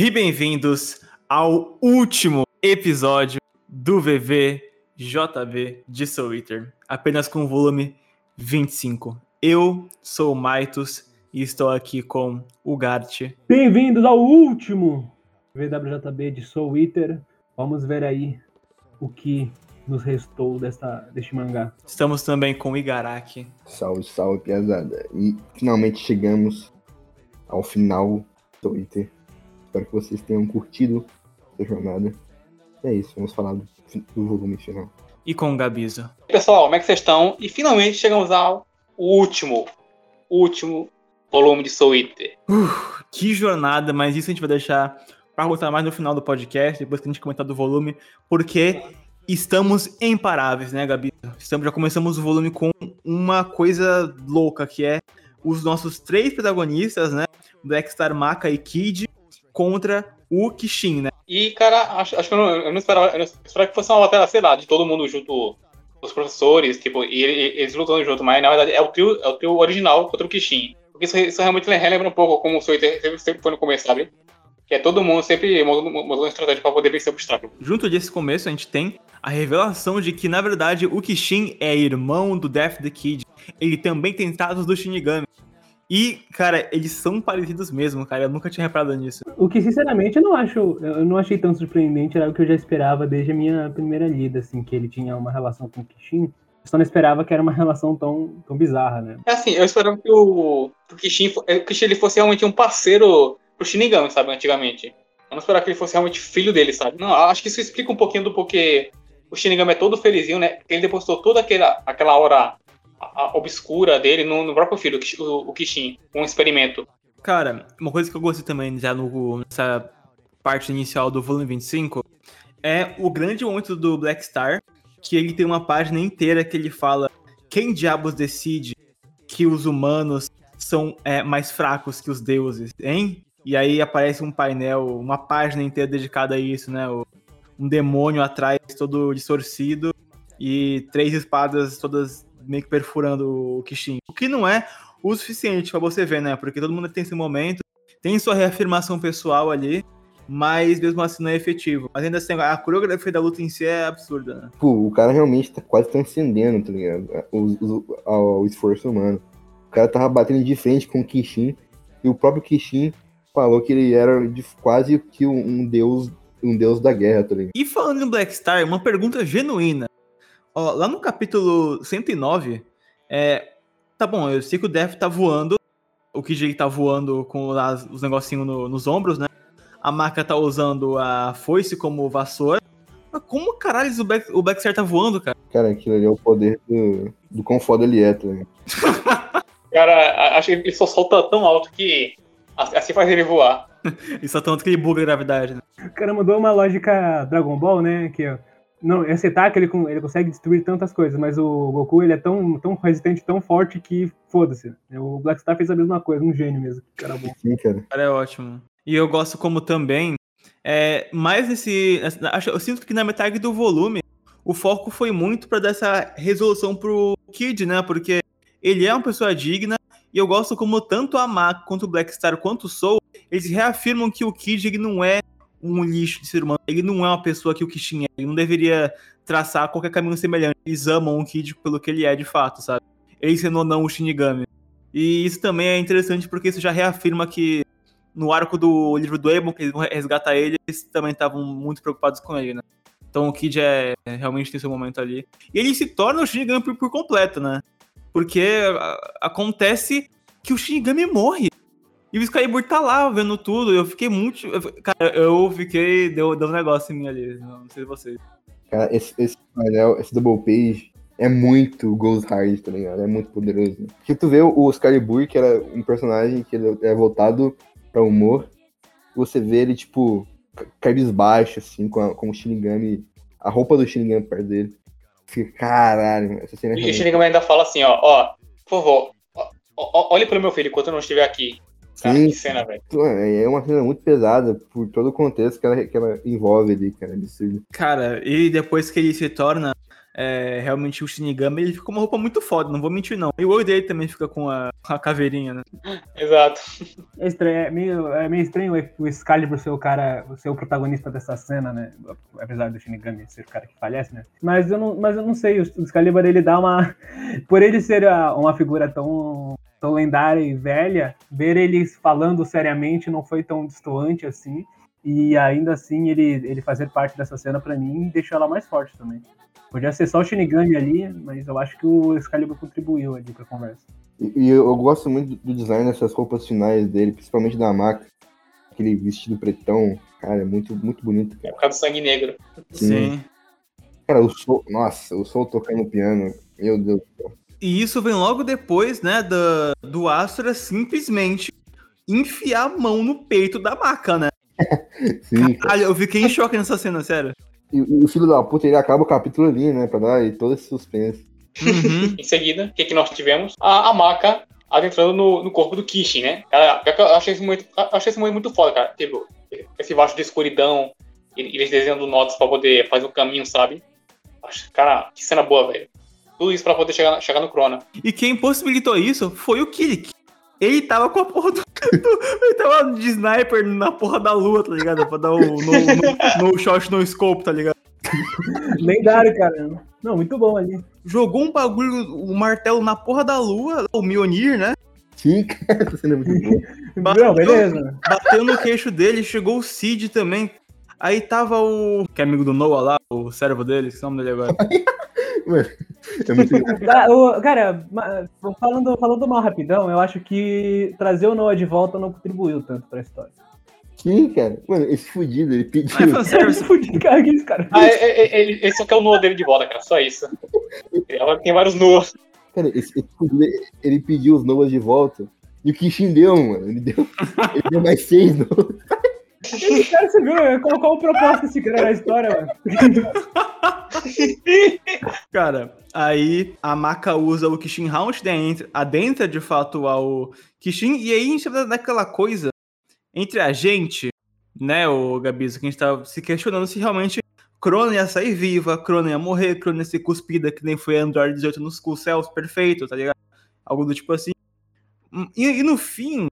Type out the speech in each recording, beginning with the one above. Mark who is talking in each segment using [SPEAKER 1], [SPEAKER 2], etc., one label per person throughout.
[SPEAKER 1] E bem-vindos ao último episódio do VVJB de Soul Eater, apenas com o volume 25. Eu sou o Maitos e estou aqui com o Gart.
[SPEAKER 2] Bem-vindos ao último VWJB de Soul Eater. Vamos ver aí o que nos restou desta, deste mangá.
[SPEAKER 1] Estamos também com o Igaraki.
[SPEAKER 3] Salve, salve, pesada. E finalmente chegamos ao final do Twitter. Espero que vocês tenham curtido a jornada. E é isso, vamos falar do, do volume final.
[SPEAKER 1] E com o Gabizo.
[SPEAKER 4] Pessoal, como é que vocês estão? E finalmente chegamos ao último, último volume de Soul Eater.
[SPEAKER 1] Uh, que jornada, mas isso a gente vai deixar para voltar mais no final do podcast, depois que a gente comentar do volume, porque estamos imparáveis, né, Gabi? Estamos, já começamos o volume com uma coisa louca, que é os nossos três protagonistas, né? Blackstar, Maka e Kid, contra o Kishin, né?
[SPEAKER 4] E, cara, acho, acho que eu não, eu não, esperava, eu não esperava que fosse uma batalha, sei lá, de todo mundo junto, os professores, tipo, e, e eles lutando junto, mas na verdade é o trio, é o trio original contra o Kishin. Porque isso, isso realmente relembra um pouco como o Soiter sempre, sempre foi no começo, sabe? Que é todo mundo sempre uma estratégia para poder vencer o obstáculo.
[SPEAKER 1] Junto desse começo, a gente tem a revelação de que, na verdade, o Kishin é irmão do Death the Kid. Ele também tem traços do Shinigami. E, cara, eles são parecidos mesmo, cara. Eu nunca tinha reparado nisso.
[SPEAKER 2] O que, sinceramente, eu não acho. Eu não achei tão surpreendente, era o que eu já esperava desde a minha primeira lida, assim, que ele tinha uma relação com o Kishin. Eu só não esperava que era uma relação tão, tão bizarra, né?
[SPEAKER 4] É assim, eu esperava que o, o Kishin, o Kishin ele fosse realmente um parceiro pro Shinigami, sabe, antigamente. Eu não esperava que ele fosse realmente filho dele, sabe? Não, acho que isso explica um pouquinho do porquê o Shinigami é todo felizinho, né? Porque ele depositou toda aquela, aquela aura a, obscura dele no, no, próprio filho, o, o Kishin, um experimento.
[SPEAKER 1] Cara, uma coisa que eu gostei também já no, nessa parte inicial do volume 25 é o grande momento do Black Star, que ele tem uma página inteira que ele fala quem diabos decide que os humanos são é, mais fracos que os deuses, hein? E aí aparece um painel, uma página inteira dedicada a isso, né? Um demônio atrás todo distorcido e três espadas todas meio que perfurando o Kishin. O que não é o suficiente para você ver, né? Porque todo mundo tem esse momento, tem sua reafirmação pessoal ali, mas mesmo assim não é efetivo. Mas ainda assim, a coreografia da luta em si é absurda, né?
[SPEAKER 3] Pô, o cara realmente tá quase transcendendo, tá ligado? O, o, o esforço humano. O cara tava batendo de frente com o Kishin, e o próprio Kishin falou que ele era de quase que um, um deus um deus da guerra, tá ligado?
[SPEAKER 1] E falando em Black Star, uma pergunta genuína. Ó, lá no capítulo 109, é, tá bom, eu sei que o Death tá voando, o KJ tá voando com as, os negocinhos no, nos ombros, né? A Maka tá usando a foice como vassoura. Mas como caralho o, Black, o Blackstar tá voando, cara?
[SPEAKER 3] Cara, aquilo ali é o poder do, do quão foda ele é, tá ligado?
[SPEAKER 4] cara, acho que ele só solta tão alto que assim faz ele voar.
[SPEAKER 1] e só tanto que ele buga a gravidade, né?
[SPEAKER 2] O cara mandou uma lógica Dragon Ball, né? Que, ó, não, esse ataque ele, ele consegue destruir tantas coisas, mas o Goku ele é tão, tão resistente, tão forte que foda-se. O Black Star fez a mesma coisa, um gênio mesmo. Cara bom.
[SPEAKER 3] Sim, cara.
[SPEAKER 1] cara é ótimo. E eu gosto como também, é, mais nesse. Eu sinto que na metade do volume, o foco foi muito para dar essa resolução pro Kid, né? Porque ele é uma pessoa digna, e eu gosto como tanto a Mako, quanto o Black Star, quanto o Soul, eles reafirmam que o Kid ele não é um lixo de ser humano. Ele não é uma pessoa que o Kishin é. Ele não deveria traçar qualquer caminho semelhante. Eles amam o Kid pelo que ele é de fato, sabe? Ele sendo ou não o Shinigami. E isso também é interessante porque isso já reafirma que no arco do livro do Ebon, que eles vão resgatar ele, eles também estavam muito preocupados com ele, né? Então o Kid é, realmente tem seu momento ali. E ele se torna o Shinigami por, por completo, né? Porque a, acontece que o Shinigami morre. E o Excalibur tá lá vendo tudo. Eu fiquei muito. Cara, eu fiquei. Deu, deu um negócio em mim ali. Não sei vocês.
[SPEAKER 3] Cara, esse, esse painel, esse double page é muito Ghost Hard, tá ligado? É muito poderoso. Porque tu vê o Excalibur, que era um personagem que ele é voltado pra humor. Você vê ele, tipo, cabisbaixo, assim, com, a, com o Shinigami. A roupa do Shinigami perto dele. Fica, caralho, essa cena é
[SPEAKER 4] E o Shinigami ainda fala assim, ó, ó, por favor, ó, ó, olhe pro meu filho enquanto eu não estiver aqui. Cara, Sim. que cena, velho.
[SPEAKER 3] É uma cena muito pesada por todo o contexto que ela, que ela envolve ali, cara. Absurdo.
[SPEAKER 1] Cara, e depois que ele se torna é, realmente o Shinigami ele fica com uma roupa muito foda, não vou mentir não. E o olho dele também fica com a, a caveirinha, né?
[SPEAKER 4] Exato.
[SPEAKER 2] É, estranho, é, meio, é meio estranho o Excalibur ser o cara, ser o protagonista dessa cena, né? Apesar do Shinigami ser o cara que falhece, né? Mas eu não, mas eu não sei, o Excalibur ele dá uma. Por ele ser uma figura tão, tão lendária e velha, ver eles falando seriamente não foi tão distoante assim. E ainda assim ele, ele fazer parte dessa cena para mim deixou ela mais forte também. Podia ser só o Shinigami ali, mas eu acho que o Excalibur contribuiu ali pra conversa.
[SPEAKER 3] E, e eu, gosto muito do design dessas roupas finais dele, principalmente da Maca. Aquele vestido pretão, cara, é muito, muito bonito.
[SPEAKER 4] Cara. É por causa do sangue negro.
[SPEAKER 1] Sim. Sim.
[SPEAKER 3] Cara, o sol, nossa, o sol tocando piano, meu Deus do céu.
[SPEAKER 1] E isso vem logo depois, né, do, do Astra simplesmente enfiar a mão no peito da maca, né? Sim, Caralho, eu fiquei em choque nessa cena, sério.
[SPEAKER 3] E, e, o filho da puta, ele acaba o capítulo ali, né? Pra dar todo esse suspense.
[SPEAKER 4] Uhum. em seguida, o que, que nós tivemos? A, a maca adentrando no, no corpo do Kishin, né? Cara, eu achei isso muito, achei isso muito foda, cara. Tipo, esse vasto de escuridão, eles desenhando notas pra poder fazer um caminho, sabe? Cara, que cena boa, velho. Tudo isso pra poder chegar, chegar no Crona.
[SPEAKER 1] E quem possibilitou isso foi o Kirik. Ele tava com a porra do. ele tava de sniper na porra da lua, tá ligado? Pra dar o no, no, no shot no scope, tá ligado?
[SPEAKER 2] Lendário, cara. Não, muito bom ali.
[SPEAKER 1] Jogou um bagulho, o um martelo na porra da lua, o Mionir, né?
[SPEAKER 3] Sim, cara, essa cena é muito boa.
[SPEAKER 2] Bateu, Não, beleza.
[SPEAKER 1] Bateu no queixo dele, chegou o Cid também. Aí tava o. Que é amigo do Noah lá, o servo dele, que é o nome dele agora.
[SPEAKER 2] Mano, é muito Cara, falando, falando mal rapidão, eu acho que trazer o Noah de volta não contribuiu tanto pra história.
[SPEAKER 3] Sim, cara. Mano, esse fudido, ele pediu.
[SPEAKER 1] Ah, esse fudido,
[SPEAKER 4] cara, que esse cara. Ah, ele, é, é, ele, ele só quer o Noah dele de volta, cara. Só isso. Ela tem vários Noahs.
[SPEAKER 3] Cara, esse, esse fudido, ele pediu os Noahs de volta. E o Kishin deu, mano. Ele deu, ele deu mais seis Noahs.
[SPEAKER 2] Esse cara, você viu? Qual o propósito desse cara na história, mano?
[SPEAKER 1] cara, aí a Maka usa o Kishin Round, adentra de fato ao Kishin, e aí a gente vai naquela coisa entre a gente, né, o Gabizo, que a gente tá se questionando se realmente Crona ia sair viva, Crona ia morrer, Crona ia ser cuspida, que nem foi Android 18 nos céus, perfeito, tá ligado? Algo do tipo assim. E, e no fim,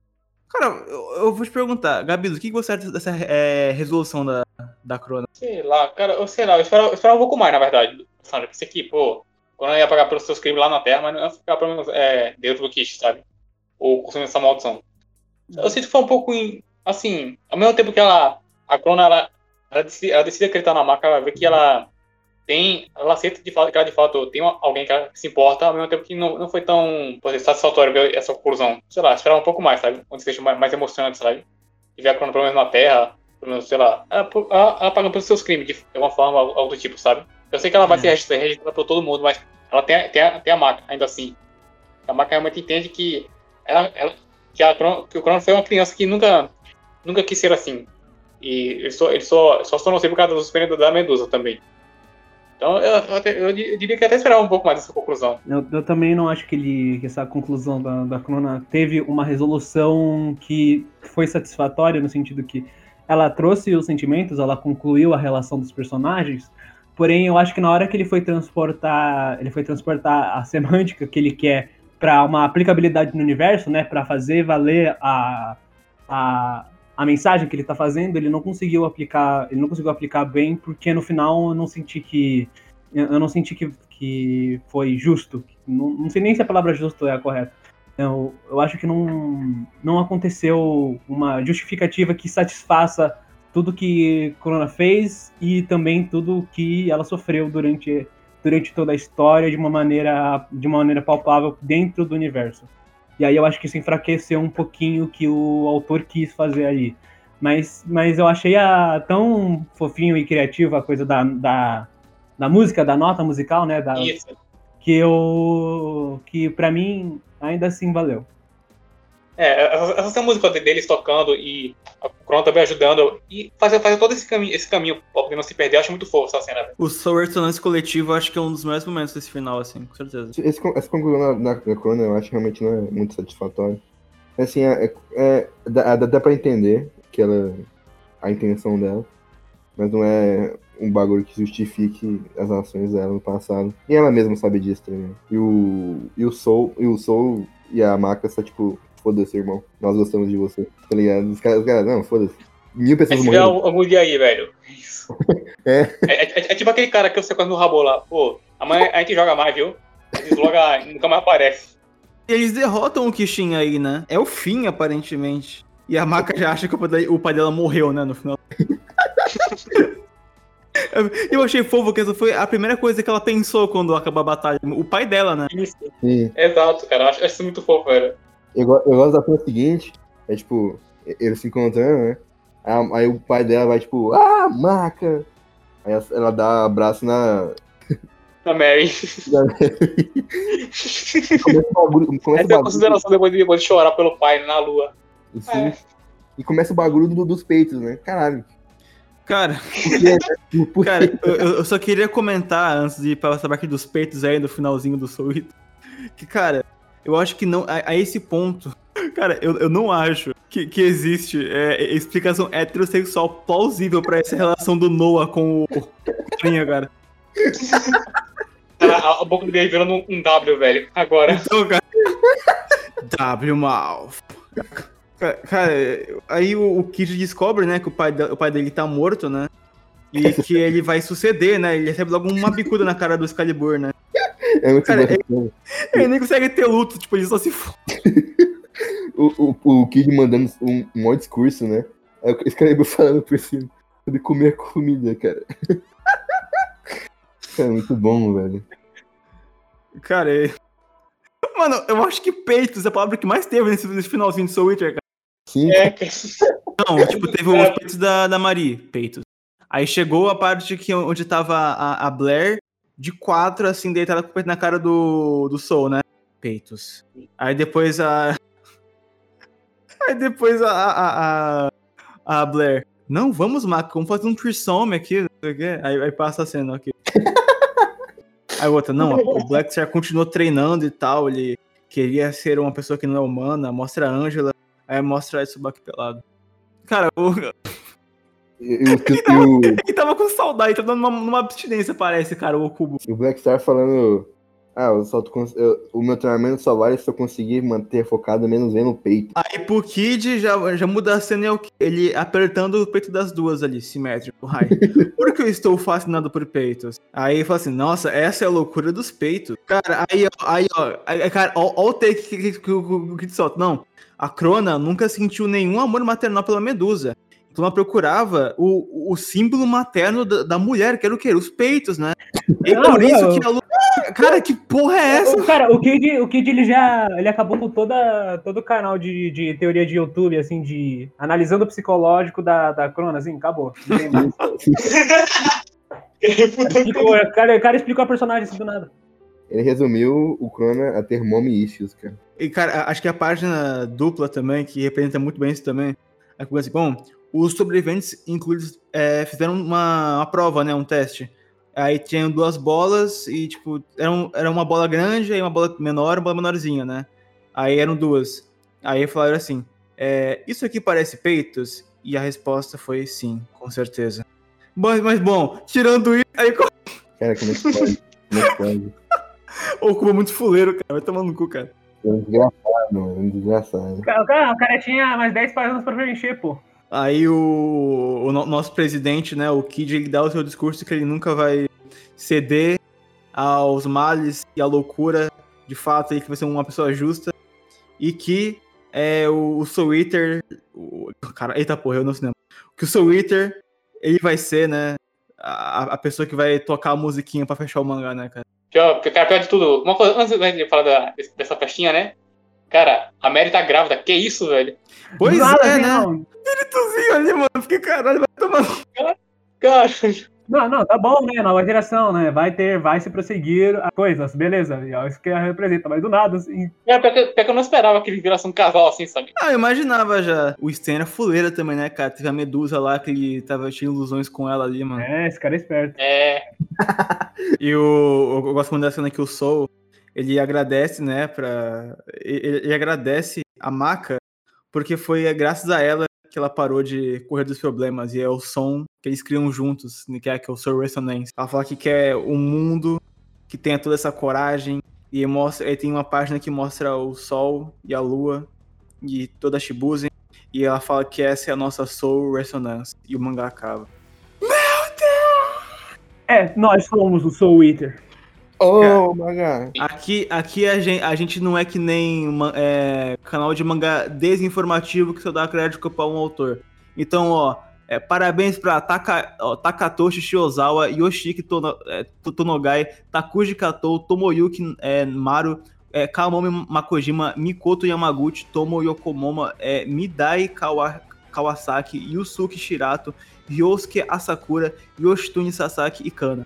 [SPEAKER 1] Cara, eu, eu, vou te perguntar, Gabi, o que você acha dessa é, resolução da, da Crona?
[SPEAKER 4] Sei lá, cara, eu sei lá, eu esperava, eu esperava um pouco mais, na verdade, Sandra. Pensei que, pô, Crona ia pagar pelos seus crimes lá na Terra, mas não ia ficar pelo menos é, dentro do Kish, sabe? Ou consumindo essa maldição. Eu sinto que foi um pouco, assim, ao mesmo tempo que ela, a Crona, ela, ela, decide, ela decide acreditar na marca, ela vê que ela tem, ela aceita de fato que ela de fato tem alguém que se importa, ao mesmo tempo que não, não foi tão exemplo, satisfatório ver essa conclusão. Sei lá, esperar um pouco mais, sabe? Onde seja mais, mais emocionante, sabe? E ver a Crono pelo menos na Terra, pelo menos, sei lá, ela, ela, ela pagando pelos seus crimes, de alguma forma, algo do tipo, sabe? Eu sei que ela vai é. ser registrada por todo mundo, mas ela tem, tem, a, tem a marca, ainda assim. A marca realmente entende que, ela, ela que, a que o Crono foi uma criança que nunca, nunca quis ser assim. E ele só, ele só, só se tornou assim por causa do sofrimento da Medusa também. Então eu, eu, eu, diria que até esperava um pouco mais dessa conclusão.
[SPEAKER 2] Eu, eu também não acho que, ele, que essa conclusão da, da Crona teve uma resolução que foi satisfatória, no sentido que ela trouxe os sentimentos, ela concluiu a relação dos personagens, porém eu acho que na hora que ele foi transportar, ele foi transportar a semântica que ele quer para uma aplicabilidade no universo, né, para fazer valer a, a, a mensagem que ele está fazendo, ele não conseguiu aplicar, ele não conseguiu aplicar bem, porque no final eu não senti que eu não senti que, que foi justo. Não, não sei nem se a palavra justo é a correta. Eu, eu acho que não, não aconteceu uma justificativa que satisfaça tudo que Corona fez e também tudo que ela sofreu durante, durante toda a história de uma maneira de uma maneira palpável dentro do universo. E aí eu acho que isso enfraqueceu um pouquinho o que o autor quis fazer ali. Mas, mas eu achei a, tão fofinho e criativo a coisa da, da, da música, da nota musical, né? Da,
[SPEAKER 4] isso.
[SPEAKER 2] Que eu. que pra mim ainda assim valeu.
[SPEAKER 4] É, essa, música deles tocando e Kron também ajudando e fazer, fazer todo esse caminho, esse caminho pra poder não se perder, eu acho muito fofo essa cena.
[SPEAKER 1] O Soul Ressonance Coletivo acho que é um dos melhores momentos desse final, assim, com certeza.
[SPEAKER 3] Esse, essa conclusão da, da Kron eu acho que realmente não é muito satisfatório. Assim, é, é, é dá, dá pra entender que ela. a intenção dela. mas não é um bagulho que justifique as ações dela no passado. E ela mesma sabe disso também. E o, e o Soul, e o Soul e a Maka só tipo, foda-se, irmão. Nós gostamos de você. Tá ligado? Os caras, os caras não, foda-se. Mil pessoas morreram.
[SPEAKER 4] algum dia aí, velho.
[SPEAKER 3] É.
[SPEAKER 4] É, é- é tipo aquele cara que você quase no rabo lá. Pô, amanhã a gente joga mais, viu? Desloga e nunca mais aparece.
[SPEAKER 1] Eles derrotam o Kishin aí, né? É o fim, aparentemente. E a Maka já acha que o pai dela- morreu, né, no final. Eu achei fofo que essa foi a primeira coisa que ela pensou quando acabou a batalha. O pai dela, né?
[SPEAKER 4] Isso.
[SPEAKER 3] Sim.
[SPEAKER 4] Exato, cara. Eu acho, acho isso muito fofo, velho.
[SPEAKER 3] Eu, eu gosto da cena seguinte, é tipo, eles se encontrando, né? Aí, aí o pai dela vai, tipo, ah, maca! Aí ela, ela dá abraço na.
[SPEAKER 4] Na Mary.
[SPEAKER 3] na- começa o bagulho. Começa o
[SPEAKER 4] Essa é a
[SPEAKER 3] bagulho
[SPEAKER 4] consideração depois de, depois de chorar pelo pai na lua.
[SPEAKER 3] assim,
[SPEAKER 4] É.
[SPEAKER 3] E começa o bagulho do- dos peitos, né? Caralho.
[SPEAKER 1] Cara,
[SPEAKER 3] né?
[SPEAKER 1] Cara, eu, eu só queria comentar antes de ir pra essa parte dos peitos aí no finalzinho do Soul Que, cara, eu acho que não. A, a esse ponto. Cara, eu, eu não acho que, que existe é, explicação heterossexual plausível pra essa relação do Noah com o Carinha, cara.
[SPEAKER 4] Cara, a, a boca dele virando um, um W, velho. Agora.
[SPEAKER 1] Então, cara. W. Ca- Cara, aí o, o Kid descobre, né, que o pai, o pai dele tá morto, né? E que ele vai suceder, né? Ele recebe logo uma bicuda na cara do Excalibur, né?
[SPEAKER 3] É muito
[SPEAKER 1] Cara,
[SPEAKER 3] bom.
[SPEAKER 1] Ele nem consegue ter luto, tipo, ele só se f...
[SPEAKER 3] O, o, o Kid mandando um, um maior discurso, né? Aí o Excalibur falando por cima sobre comer comida, cara. Cara, muito bom, velho.
[SPEAKER 1] Cara, é... Mano, eu acho que peitos é a palavra que mais teve nesse, nesse finalzinho de Soul Witcher, cara.
[SPEAKER 3] Sim,
[SPEAKER 4] É.
[SPEAKER 1] Não, tipo, teve os peitos da, da Marie, peitos. Aí chegou a parte que, onde tava a, a Blair, de quatro, assim, deitada com o peito na cara do, do Soul, né? Peitos. Aí depois a... Aí depois a, a, a, a Blair... Não, vamos, Mac, vamos fazer um threesome aqui, não sei o quê. Aí, aí passa a cena, ok. Aí outra, não, o Black Star continuou treinando e tal, ele queria ser uma pessoa que não é humana, mostra a Angela, aí mostra esse Buck pelado. Cara, o,
[SPEAKER 3] e, e o, e o-
[SPEAKER 1] ele tava com saudade, tá dando uma, uma abstinência, parece, cara, o Cubo.
[SPEAKER 3] e o Black Star falando. Ah, eu só tô eu- o meu treinamento só vale se eu conseguir manter focado menos vendo o peito.
[SPEAKER 1] Aí pro Kid já, já muda a cena, é ele apertando o peito das duas ali, simétrico, raio. Por que eu estou fascinado por peitos? Aí fala assim, nossa, essa é a loucura dos peitos. Cara, aí, ó, aí, ó, aí, cara, ó, ó o take que, que, que o o Kid solta. Não, a Crona nunca sentiu nenhum amor maternal pela Medusa. Então ela procurava o, o símbolo materno da, da mulher, que era o quê? Os peitos, né? E
[SPEAKER 2] Não,
[SPEAKER 1] por isso
[SPEAKER 2] não.
[SPEAKER 1] que a Lu... Cara, que porra é essa?
[SPEAKER 2] O, cara, o Kid, o Kid ele já ele acabou com toda, todo o canal de, de teoria de YouTube, assim, de analisando o psicológico da, da Crona, assim, acabou. Não tem mais. Explicou, o cara, o cara explicou a personagem assim do nada.
[SPEAKER 3] Ele resumiu o Crona a ter mommy issues, cara.
[SPEAKER 1] E, cara, acho que a página dupla também, que representa muito bem isso também, é que, assim, bom, os sobreviventes incluídos é, fizeram uma, uma prova, né, um teste. Aí tinham duas bolas e, tipo, era, um- era uma bola grande, aí uma bola menor, uma bola menorzinha, né? Aí eram duas. Aí falaram assim, é, isso aqui parece peitos? E a resposta foi sim, com certeza. Mas, mas bom, tirando isso, aí
[SPEAKER 3] Cara, como é que pode? Como é que pode?
[SPEAKER 1] o é muito fuleiro, cara, vai tomar no cu, cara.
[SPEAKER 3] É um desgraçado, mano. É um desgraçado.
[SPEAKER 2] O cara, o cara, o cara tinha mais 10 páginas pra preencher, pô.
[SPEAKER 1] Aí o, o no- nosso presidente, né, o Kid, ele dá o seu discurso que ele nunca vai ceder aos males e à loucura, de fato, ele que vai ser uma pessoa justa, e que é, o, o Soul Eater, o, cara, eita porra, eu não sei não, que o Soul Eater, ele vai ser, né, a, a pessoa que vai tocar a musiquinha pra fechar o mangá, né, cara.
[SPEAKER 4] Pior, cara, pior de tudo. Uma coisa, antes de falar da- dessa festinha, né? Cara, a Mary tá grávida. Que isso, velho?
[SPEAKER 1] Pois
[SPEAKER 2] nada,
[SPEAKER 1] é, né,
[SPEAKER 2] Não,
[SPEAKER 1] espíritozinho ali, mano, fiquei caralho, vai tomar
[SPEAKER 4] Cara,
[SPEAKER 2] não, não, tá bom, né? Nova geração, né? Vai ter, vai se prosseguir as coisas, beleza. E é isso que representa, mas do nada, assim.
[SPEAKER 4] pior, pior que, eu não esperava que ele virasse um casal assim, sabe?
[SPEAKER 1] Ah, eu imaginava já. O Stan era fuleira também, né, cara? Teve a Medusa lá que ele tava tinha ilusões com ela ali, mano.
[SPEAKER 2] É, esse cara é esperto.
[SPEAKER 4] É.
[SPEAKER 1] E o, eu gosto muito da cena que o Soul, ele agradece, né, pra... Ele, ele agradece a Maca, porque foi graças a ela que ela parou de correr dos problemas. E é o som que eles criam juntos, né, que é, que é o Soul Resonance. Ela fala que quer um mundo que tenha toda essa coragem, e mostra, tem uma página que mostra o Sol e a Lua e toda a Shibuzen, e ela fala que essa é a nossa Soul Resonance, e o mangá acaba.
[SPEAKER 2] É, nós somos o Soul Eater.
[SPEAKER 3] Oh, mangá.
[SPEAKER 1] Aqui, aqui a, gente, a gente não é que nem uma- é, canal de mangá desinformativo que só dá crédito para um autor. Então, ó, é, parabéns pra Taka, ó, Takatoshi Shiozawa, Yoshiki Tono, é, To- Tonogai, Takuji Kato, Tomoyuki é, Maru, é, Kamomi Makojima, Mikoto Yamaguchi, Tomo Yokomoma, é, Midai Kawa- Kawasaki, Yusuke Shirato, Ryosuke Asakura, Yoshitune Sasaki e Kana.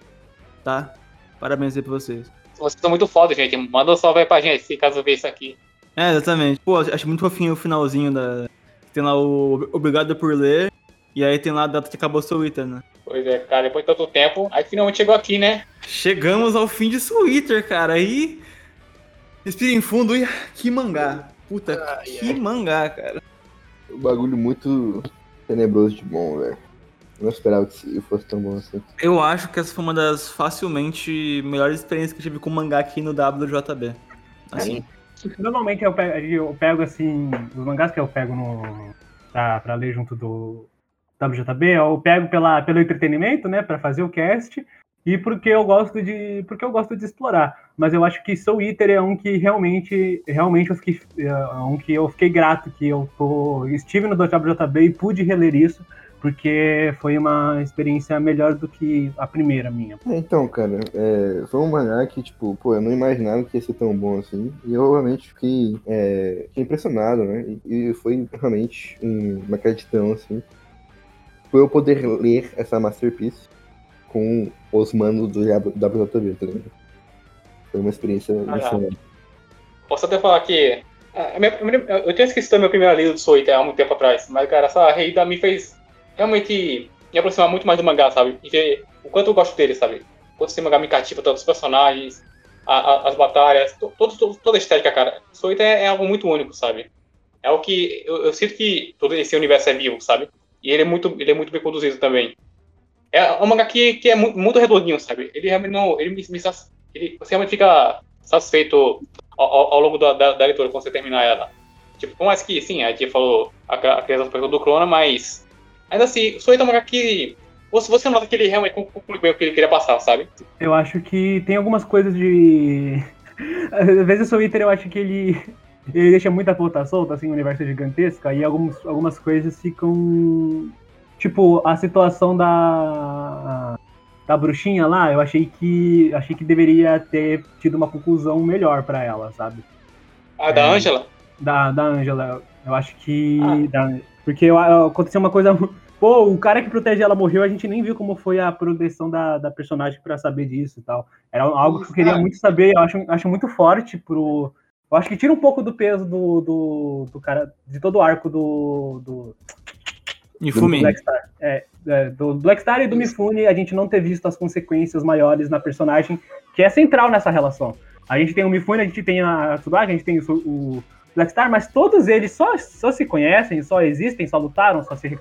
[SPEAKER 1] Tá? Parabéns aí pra vocês.
[SPEAKER 4] Vocês são muito foda, gente. Manda um salve aí pra gente, se caso ver isso aqui.
[SPEAKER 1] É, exatamente. Pô, acho muito fofinho o finalzinho da. Tem lá o Obrigado por ler. E aí tem lá a data que acabou o Twitter, né?
[SPEAKER 4] Pois é, cara, depois de tanto tempo, aí finalmente chegou aqui, né?
[SPEAKER 1] Chegamos ao fim de Twitter, cara. Aí. Respira em fundo e. Que mangá. Puta, que mangá, cara.
[SPEAKER 3] Um bagulho muito tenebroso de bom, velho. Eu não esperava que isso fosse tão bom assim.
[SPEAKER 1] Eu acho que essa foi uma das facilmente melhores experiências que eu tive com mangá aqui no WJB. Assim.
[SPEAKER 2] Normalmente eu pego, eu pego, assim, os mangás que eu pego no, pra, pra ler junto do WJB, eu pego pela, pelo entretenimento, né, pra fazer o cast, e porque eu gosto de, porque eu gosto de explorar. Mas eu acho que Soul Eater é um que realmente, realmente eu fiquei, é um que eu fiquei grato que eu tô, estive no WJB e pude reler isso, porque foi uma experiência melhor do que a primeira minha.
[SPEAKER 3] É, então, cara, é, foi um mangá que, tipo, pô, eu não imaginava que ia ser tão bom assim. E eu realmente fiquei, é, fiquei impressionado, né? E, e foi realmente um- uma gratidão, assim. Por eu poder ler essa masterpiece com os manos do WJB, tá ligado? Foi uma experiência
[SPEAKER 4] Ah,
[SPEAKER 3] excelente.
[SPEAKER 4] Posso até falar que. minha- minha- eu tinha esquecido a minha primeira lida do Soita há muito tempo atrás, mas, cara, essa reida me fez realmente me aproximar muito mais do mangá, sabe? E ver o quanto eu gosto dele, sabe? O quanto esse mangá me cativa, tanto os personagens, a- a- as batalhas, to, todo- toda a estética, cara. Soita é, é algo muito único, sabe? É algo que eu, eu sinto que todo esse universo é vivo, sabe? E ele é muito, ele é muito bem conduzido também. É um mangá que, que é muito, muito redondinho, sabe? Ele realmente não. Ele me, me ele, você realmente fica satisfeito ao, ao- ao longo da, da, da leitura, quando você terminar ela. Tipo, por mais que, sim, a gente falou a, a criação do Crona, mas ainda assim, o Soita é um mangá que você, você nota que ele realmente conclui bem o que ele queria passar, sabe?
[SPEAKER 2] Eu acho que tem algumas coisas de. Às vezes o Eater eu acho que ele. Ele deixa muita ponta solta, assim, um universo gigantesco, aí alguns, algumas coisas ficam. Tipo, a situação da. Da bruxinha lá, eu achei que. Achei que deveria ter tido uma conclusão melhor pra ela, sabe?
[SPEAKER 4] A da
[SPEAKER 2] É.
[SPEAKER 4] Angela,
[SPEAKER 2] Da, da Angela. Eu acho que.
[SPEAKER 4] Ah.
[SPEAKER 2] da- porque eu- aconteceu uma coisa. Pô, o cara que protege ela morreu, a gente nem viu como foi a progressão da, da personagem pra saber disso e tal. Era algo que eu queria muito saber, eu acho, acho muito forte pro. Eu acho que tira um pouco do peso do, do, do cara. De todo o arco do. do
[SPEAKER 1] Infumi.
[SPEAKER 2] Black Star. É, é, do Black Star e do Mifune, a gente não ter visto as consequências maiores na personagem, que é central nessa relação. A gente tem o Mifune, a gente tem a Tsubaki, a gente tem o, o Black Star, mas todos eles só, só se conhecem, só existem, só lutaram, só se,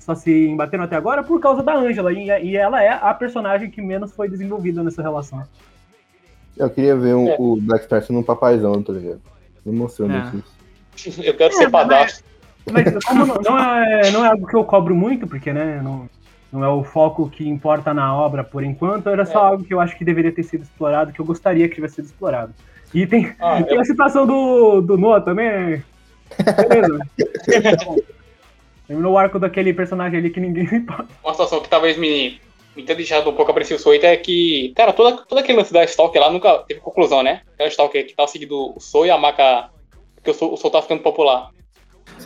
[SPEAKER 2] só se embateram até agora por causa da Angela. E, e ela é a personagem que menos foi desenvolvida nessa relação.
[SPEAKER 3] Eu queria ver um-
[SPEAKER 4] É.
[SPEAKER 3] o Black Star sendo um papaizão, tá ligado? Não mostrou
[SPEAKER 1] É.
[SPEAKER 3] isso.
[SPEAKER 4] eu quero
[SPEAKER 2] É,
[SPEAKER 4] ser
[SPEAKER 2] mas-
[SPEAKER 4] padastro.
[SPEAKER 2] Mas como não, não é, não é algo que eu cobro muito, porque né, não, não é o foco que importa na obra por enquanto, era só
[SPEAKER 4] É.
[SPEAKER 2] algo que eu acho que deveria ter sido explorado, que eu gostaria que tivesse sido explorado. E tem,
[SPEAKER 4] Ah,
[SPEAKER 2] tem
[SPEAKER 4] eu,
[SPEAKER 2] a situação do, do Noah também. Beleza. Terminou o arco daquele personagem ali que ninguém importa.
[SPEAKER 4] uma situação que talvez me, me tenha deixado um pouco apreensivo é que, cara, toda, todo aquele lance da Stalker lá nunca teve conclusão, né? Aquela Stalker que tava seguindo o Soul e a Maca, porque o Soul, o Soul tá ficando popular.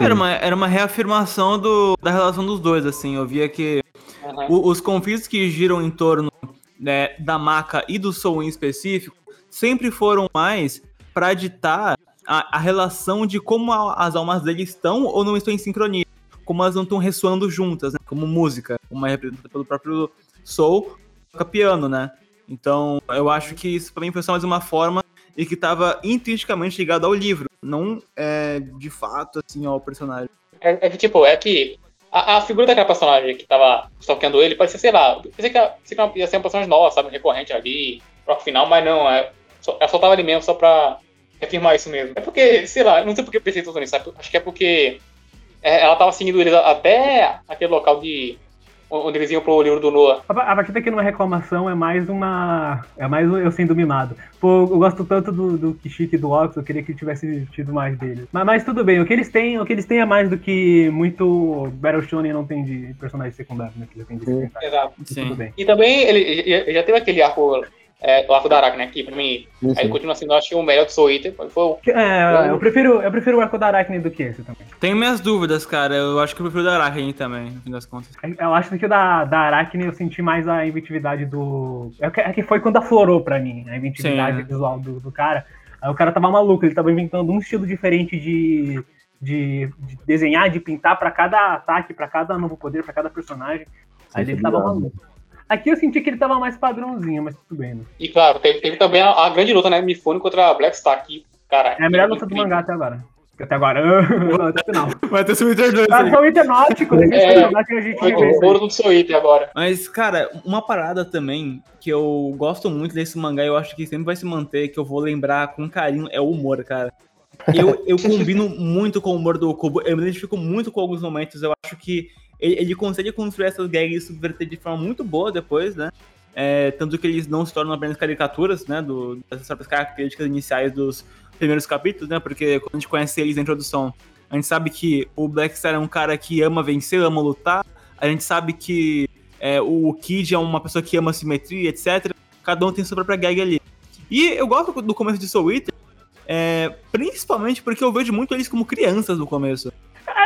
[SPEAKER 1] Era uma, era uma reafirmação do, da relação dos dois, assim. Eu via que
[SPEAKER 4] Uhum.
[SPEAKER 1] o- os conflitos que giram em torno né, da Maca e do Soul em específico sempre foram mais pra ditar a, a relação de como a- as almas deles estão ou não estão em sincronia. Como elas não estão ressoando juntas, né? Como música, como é representada pelo próprio Soul, toca piano, né? Então, eu acho que isso pra mim foi só mais uma forma e que estava intrinsecamente ligado ao livro, não é, de fato, assim, ao personagem.
[SPEAKER 4] É, é que, tipo, é que A, a figura daquela personagem que tava stalkeando ele parecia, sei lá, pensei que, que ia ser uma personagem nova, sabe? Recorrente ali, pro final, mas não, é, só, ela só tava ali mesmo só pra reafirmar isso mesmo. É porque, sei lá, não sei porque eu pensei tudo nisso, sabe? Acho que é porque ela tava seguindo eles até aquele local de onde eles iam pro livro do Noah.
[SPEAKER 2] A partir daqui numa reclamação é mais uma. É mais eu sendo mimado. Pô, eu gosto tanto do, do Kishik e do Ox, eu queria que tivesse tido mais deles. Mas, mas, tudo bem, o que eles têm, o que eles têm é mais do que muito Battle Shonen não tem de personagem secundário, né? Que já tem de
[SPEAKER 4] Exato. Sim. Tudo bem. E também ele já teve aquele arco é, o arco da Aracne aqui, pra mim. Sim, sim. Aí continua sendo, acho que o melhor do Soul Eater. Foi o...
[SPEAKER 2] É, eu prefiro, eu prefiro o arco da Aracne do que esse também.
[SPEAKER 1] Tenho minhas dúvidas, cara. Eu acho que eu prefiro o da Aracne também, no fim das contas.
[SPEAKER 2] Eu acho que o da, da Aracne eu senti mais a inventividade do. É que, é que foi quando aflorou pra mim, a inventividade sim, é. visual do, do cara. Aí o cara tava maluco, ele tava inventando um estilo diferente de, de, de desenhar, de pintar para cada ataque, para cada novo poder, para cada personagem. Aí ele tava maluco. Aqui eu senti que ele tava mais padrãozinho, mas tudo bem, né?
[SPEAKER 4] E claro, teve, teve também a, a, grande luta, né? Mifune contra a Black Star aqui. Cara,
[SPEAKER 2] é a melhor luta do mangá até agora. Até agora. até o final.
[SPEAKER 1] Vai ter Eater 2.
[SPEAKER 2] Ah, Soul Eater Náutico, né?
[SPEAKER 4] É, que a gente foi o ouro do Eater agora.
[SPEAKER 1] Mas, cara, uma parada também que eu gosto muito desse mangá, eu acho que sempre vai se manter, que eu vou lembrar com carinho, é o humor, cara. Eu, eu combino muito com o humor do Okubo, eu me identifico muito com alguns momentos, eu acho que ele, ele consegue construir essas gags e subverter de forma muito boa depois, né? É, tanto que eles não se tornam apenas caricaturas, né? Do, dessas próprias características iniciais dos primeiros capítulos, né? Porque quando a gente conhece eles na introdução, a gente sabe que o Black Star é um cara que ama vencer, ama lutar. A gente sabe que é, o Kid é uma pessoa que ama simetria, etc. Cada um tem sua própria gag ali. E eu gosto do começo de Soul Eater, é, principalmente porque eu vejo muito eles como crianças no começo.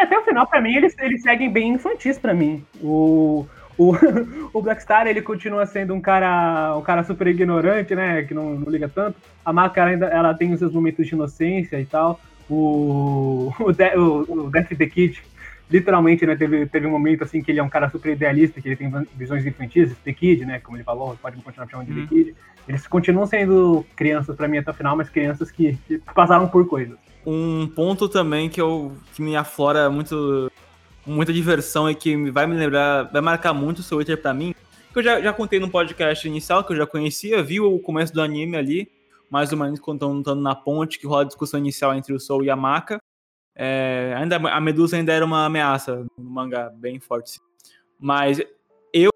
[SPEAKER 2] Até o final, pra mim, eles, eles seguem bem infantis pra mim. O, o, o Blackstar, ele continua sendo um cara, um cara super ignorante, né? Que não, não liga tanto. A Maka ainda ela tem os seus momentos de inocência e tal. O, o, De, o, o Death the Kid, literalmente, né, teve, teve um momento assim que ele é um cara super idealista, que ele tem visões infantis, The Kid, né? Como ele falou, pode continuar chamando de. The Kid. Eles continuam sendo crianças para mim até o final, mas crianças que, que passaram por coisas.
[SPEAKER 1] Um ponto também que, eu, que me aflora muito, muita diversão e que vai me lembrar, vai marcar muito o seu Twitter pra mim, que eu já, já contei no podcast inicial, que eu já conhecia, vi o começo do anime ali, mais ou menos quando estão na ponte, que rola a discussão inicial entre o Soul e a Maka. É, ainda, a Medusa ainda era uma ameaça no mangá, bem forte. Sim. Mas eu,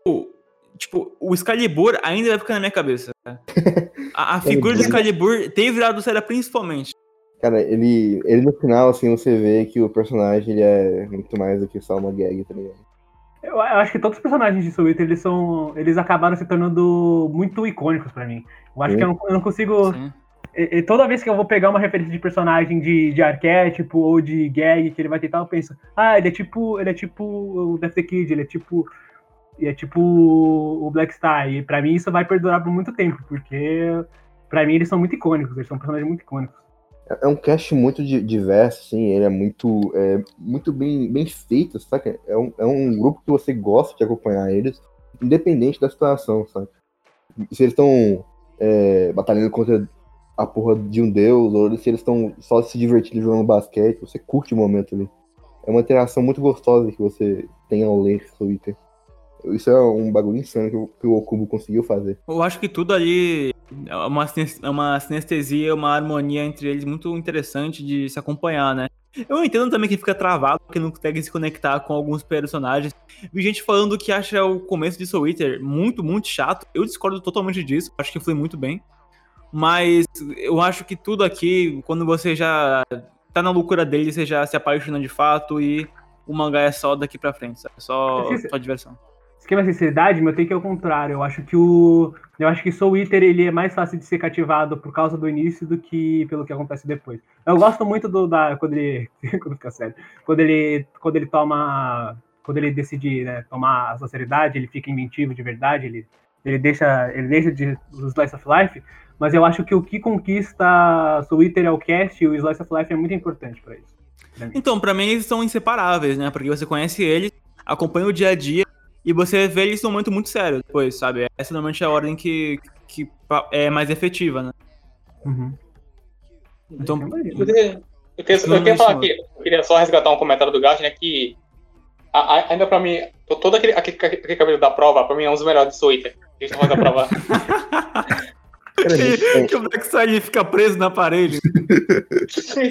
[SPEAKER 1] tipo, o Excalibur ainda vai ficar na minha cabeça. A, a figura do Excalibur tem virado séria principalmente.
[SPEAKER 3] Cara, ele, ele no final, assim, você vê que o personagem ele é muito mais do que só uma gag, tá ligado?
[SPEAKER 2] Eu, eu acho que todos os personagens de Eater, eles são. Eles acabaram se tornando muito icônicos pra mim. Eu acho Sim. que eu não, eu não consigo. E, e toda vez que eu vou pegar uma referência de personagem de, de arquétipo ou de gag que ele vai tentar, eu penso, ah, ele é tipo. Ele é tipo o Death the Kid, ele é tipo. Ele é tipo o Black Star. E pra mim isso vai perdurar por muito tempo, porque pra mim eles são muito icônicos, eles são personagens muito icônicos.
[SPEAKER 3] É um cast muito diverso, assim, ele é muito, é, muito bem, bem feito, sabe? É um, é um grupo que você gosta de acompanhar eles, independente da situação, sabe? Se eles estão é, batalhando contra a porra de um deus, ou se eles estão só se divertindo jogando basquete, você curte o momento ali. É uma interação muito gostosa que você tem ao ler Twitter. Isso é um bagulho insano que o, que o Okubo conseguiu fazer.
[SPEAKER 1] Eu acho que tudo ali uma, é uma sinestesia, uma harmonia entre eles muito interessante de se acompanhar, né? Eu entendo também que fica travado, que não consegue se conectar com alguns personagens. Vi gente falando que acha o começo de Soul Eater muito, muito chato. Eu discordo totalmente disso, acho que foi muito bem. Mas eu acho que tudo aqui, quando você já tá na loucura dele, você já se apaixona de fato e o mangá é só daqui pra frente, sabe? Só, só diversão
[SPEAKER 2] esquema de sinceridade, meu take é o contrário. Eu acho que o. Eu acho que Soul ele é mais fácil de ser cativado por causa do início do que pelo que acontece depois. Eu gosto muito do da. Quando ele. quando fica sério. Quando ele. Quando ele toma. Quando ele decide né, tomar a sinceridade, ele fica inventivo de verdade, ele, ele deixa. Ele deixa de o Slice of Life. Mas eu acho que o que conquista Soul Eater é o cast e o Slice of Life é muito importante para isso.
[SPEAKER 1] Pra então, para mim eles são inseparáveis, né? Porque você conhece eles, acompanha o dia a dia e você vê eles num momento muito sério depois, sabe? Essa normalmente é a ordem que, que é mais efetiva, né?
[SPEAKER 2] Uhum.
[SPEAKER 4] Então, eu queria, eu queria, falar aqui, eu queria só resgatar um comentário do Gart, né? Que a- a- ainda pra mim, to- todo aquele, aquele, aquele cabelo da prova, pra mim é um dos melhores do Twitter. Eles estão fazendo a prova.
[SPEAKER 3] Tem-
[SPEAKER 1] que o Blackstar fica preso na parede.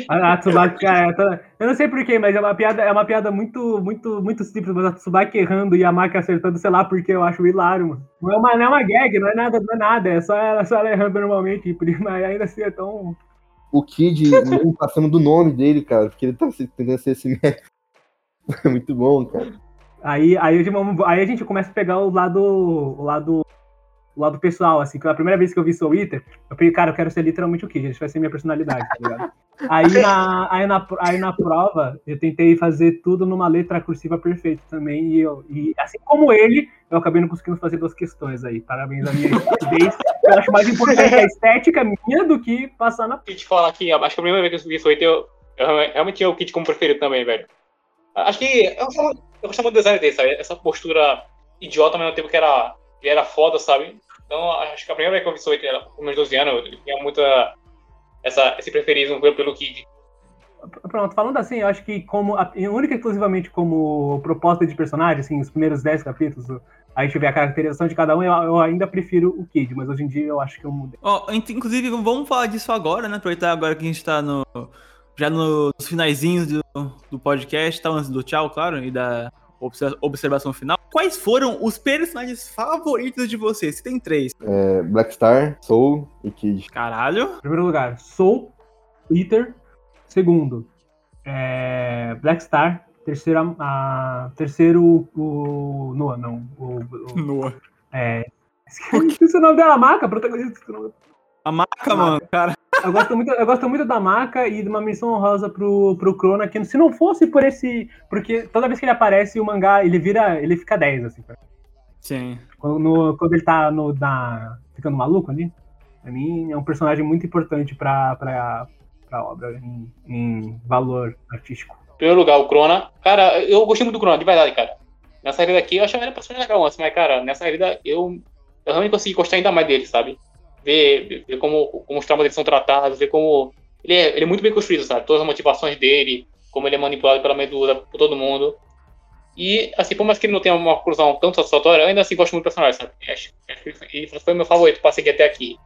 [SPEAKER 2] A, a Tsubaki, tá- eu não sei porquê, mas é uma piada, é uma piada muito, muito, muito simples, mas a Tsubaki errando e a Maki acertando, sei lá, porque eu acho hilário, mano. Não é uma, não é uma gag, não é nada, não é nada, é só ela, só ela errando normalmente, mas ainda assim é tão.
[SPEAKER 3] o Kid não passando do nome dele, cara, porque ele tá se- tentando ser esse médico. É muito bom, cara.
[SPEAKER 2] Aí, aí, a gente- aí a gente começa a pegar o lado, o lado, o lado pessoal, assim, que a primeira vez que eu vi Soul Eater, eu falei, cara, eu quero ser literalmente o Kid, isso vai ser minha personalidade, tá ligado? Aí na, aí, na, aí na prova, eu tentei fazer tudo numa letra cursiva perfeita também, e, eu, e assim como ele, eu acabei não conseguindo fazer duas questões aí. Parabéns à minha estupidez. Eu acho mais importante a estética minha do que passar na.
[SPEAKER 4] Kit falar aqui, acho que a primeira vez que eu vi isso aí, eu, eu realmente- tinha o Kit como preferido também, velho. Acho que eu gostava, eu gostava do design dele, sabe? Essa postura idiota, mas ao mesmo tempo que era, ele era foda, sabe? Então, acho que a primeira vez que eu vi isso aí, era com meus 12 anos, eu tinha muita essa, esse preferismo pelo, pelo Kid.
[SPEAKER 2] Pronto, falando assim, eu acho que como a, única e exclusivamente como proposta de personagem, assim, os primeiros 10 capítulos, a gente vê a caracterização de cada um, eu, eu ainda prefiro o Kid, mas hoje em dia eu acho que eu mudei.
[SPEAKER 1] Ó, int- inclusive, vamos falar disso agora, né? Aproveitar agora que a gente tá no. Já no- nos finaizinhos do, do podcast, tá? Antes do tchau, claro, e da observação final. Quais foram os personagens favoritos de vocês? Se tem três.
[SPEAKER 3] É, Blackstar, Soul e Kid.
[SPEAKER 1] Caralho.
[SPEAKER 2] Em primeiro lugar, Soul, Eater. Segundo, é, Black Star. Terceiro, a, a- terceiro o Noah, não. O, o-
[SPEAKER 1] Noah.
[SPEAKER 2] é, esqueci o nome dela, a Maca, a protagonista. o nome.
[SPEAKER 1] A marca, mano, cara.
[SPEAKER 2] Eu gosto muito, eu gosto muito da Maca e de uma missão honrosa pro, pro Crona, que se não fosse por esse. Porque toda vez que ele aparece, o mangá, ele vira. ele fica 10, assim. cara.
[SPEAKER 1] Sim.
[SPEAKER 2] Quando, no- quando ele tá no, na, ficando maluco ali, pra mim é um personagem muito importante pra, pra, pra obra, em, em valor artístico.
[SPEAKER 4] Em primeiro lugar, o Crona. Cara, eu gostei muito do Crona, de verdade, cara. Nessa saída aqui, eu achava ele personagem legal antes, mas, cara, nessa saída eu, eu realmente consegui gostar ainda mais dele, sabe? Ver, ver- como, como os traumas dele são tratados, ver como. Ele é, ele é muito bem construído, sabe? Todas as motivações dele, como ele é manipulado pela Medusa, por todo mundo. E, assim, por mais que ele não tenha uma conclusão tão satisfatória, eu ainda assim gosto muito do personagem, sabe? Acho, acho que ele foi- foi meu favorito pra seguir até aqui.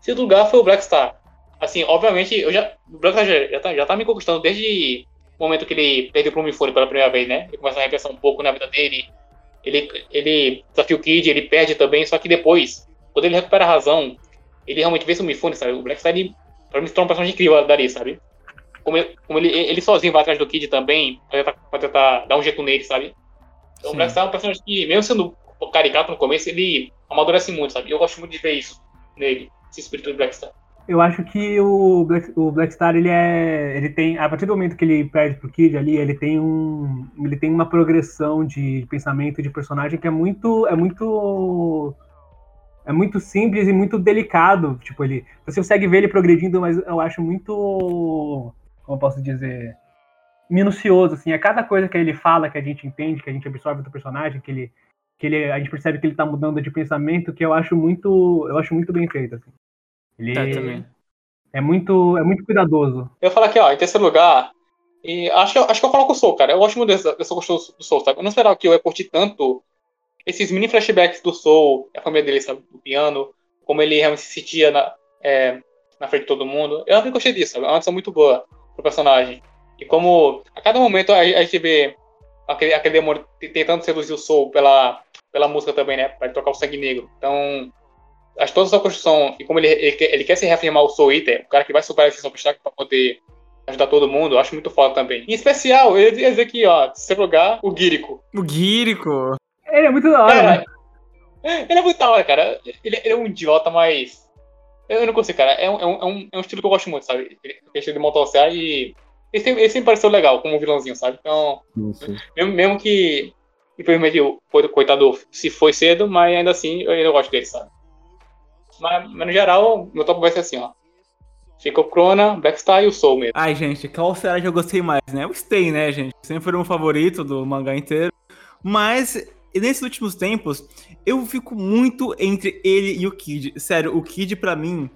[SPEAKER 4] Segundo lugar foi o Black Star. Assim, obviamente, eu já, o Black Star já, já, tá, já tá me conquistando desde o momento que ele perdeu pro Mifune pela primeira vez, né? Ele começa a repensar um pouco na vida dele. Ele, ele desafia o Kid, ele perde também, só que depois, quando ele recupera a razão, ele realmente vence o Mifune, sabe? O Black Star, ele, pra mim, se torna um personagem incrível dali, sabe? Como, ele, como ele, ele sozinho vai atrás do Kid também, pra tentar, pra tentar dar um jeito nele, sabe? Então
[SPEAKER 1] Sim.
[SPEAKER 4] o Black Star é um personagem que, mesmo sendo caricato no começo, ele amadurece muito, sabe? Eu gosto muito de ver isso nele, esse espírito do Black Star.
[SPEAKER 2] Eu acho que o Black, o Black Star, ele é. Ele tem. A partir do momento que ele perde pro Kid ali, ele tem um. Ele tem uma progressão de pensamento de personagem que é muito. É muito. É muito simples e muito delicado. Tipo, ele. Você consegue ver ele progredindo, mas eu acho muito. Como eu posso dizer? Minucioso, assim. É cada coisa que ele fala que a gente entende, que a gente absorve do personagem, que ele. Que ele, a gente percebe que ele tá mudando de pensamento, que eu acho muito. Eu acho muito bem feito, assim. Ele
[SPEAKER 1] Tá, também.
[SPEAKER 2] é muito, é muito cuidadoso.
[SPEAKER 4] Eu vou falar aqui, ó, em terceiro lugar, e acho que, eu- acho que eu coloco o Soul, cara. Eu gosto muito dessa, dessa gostoso do Soul, sabe? Eu não esperava que eu ia curtir tanto esses mini flashbacks do Soul, a família dele, sabe? Do piano, como ele realmente se sentia na, é, na frente de todo mundo. Eu sempre gostei disso? É uma adição muito boa pro personagem. E como a cada momento a, a gente vê aquele, aquele demônio tentando seduzir o Soul pela, pela música também, né? Pra tocar o sangue negro. Então, acho toda essa construção, e como ele, ele, ele quer se reafirmar o Soul Eater, o cara que vai superar esses obstáculos pra poder ajudar todo mundo, acho muito foda também. Em especial, dizer aqui, ó, terceiro lugar, o Gírico.
[SPEAKER 1] O Guírico.
[SPEAKER 2] Ele é muito da hora,
[SPEAKER 4] Cara,
[SPEAKER 2] né?
[SPEAKER 4] ele é muito da hora, cara. Ele, ele é um idiota, mas. Eu não consigo, cara. É um, é um, é um, é um estilo que eu gosto muito, sabe? Ele ele é estilo de motocicleta e. Ele sempre, ele sempre pareceu legal como vilãozinho, sabe? Então, mesmo, mesmo que. Infelizmente, o co- coitado se foi cedo, mas ainda assim eu ainda gosto dele, sabe? Mas, mas no geral, meu top vai ser assim, ó. Fica o Crona, Blackstar e o Soul mesmo.
[SPEAKER 1] Ai, gente, qual será que eu gostei mais, né? O Stay, né, gente? Sempre foi meu favorito do mangá inteiro. Mas, nesses últimos tempos, eu fico muito entre ele e o Kid. Sério, o Kid, pra mim,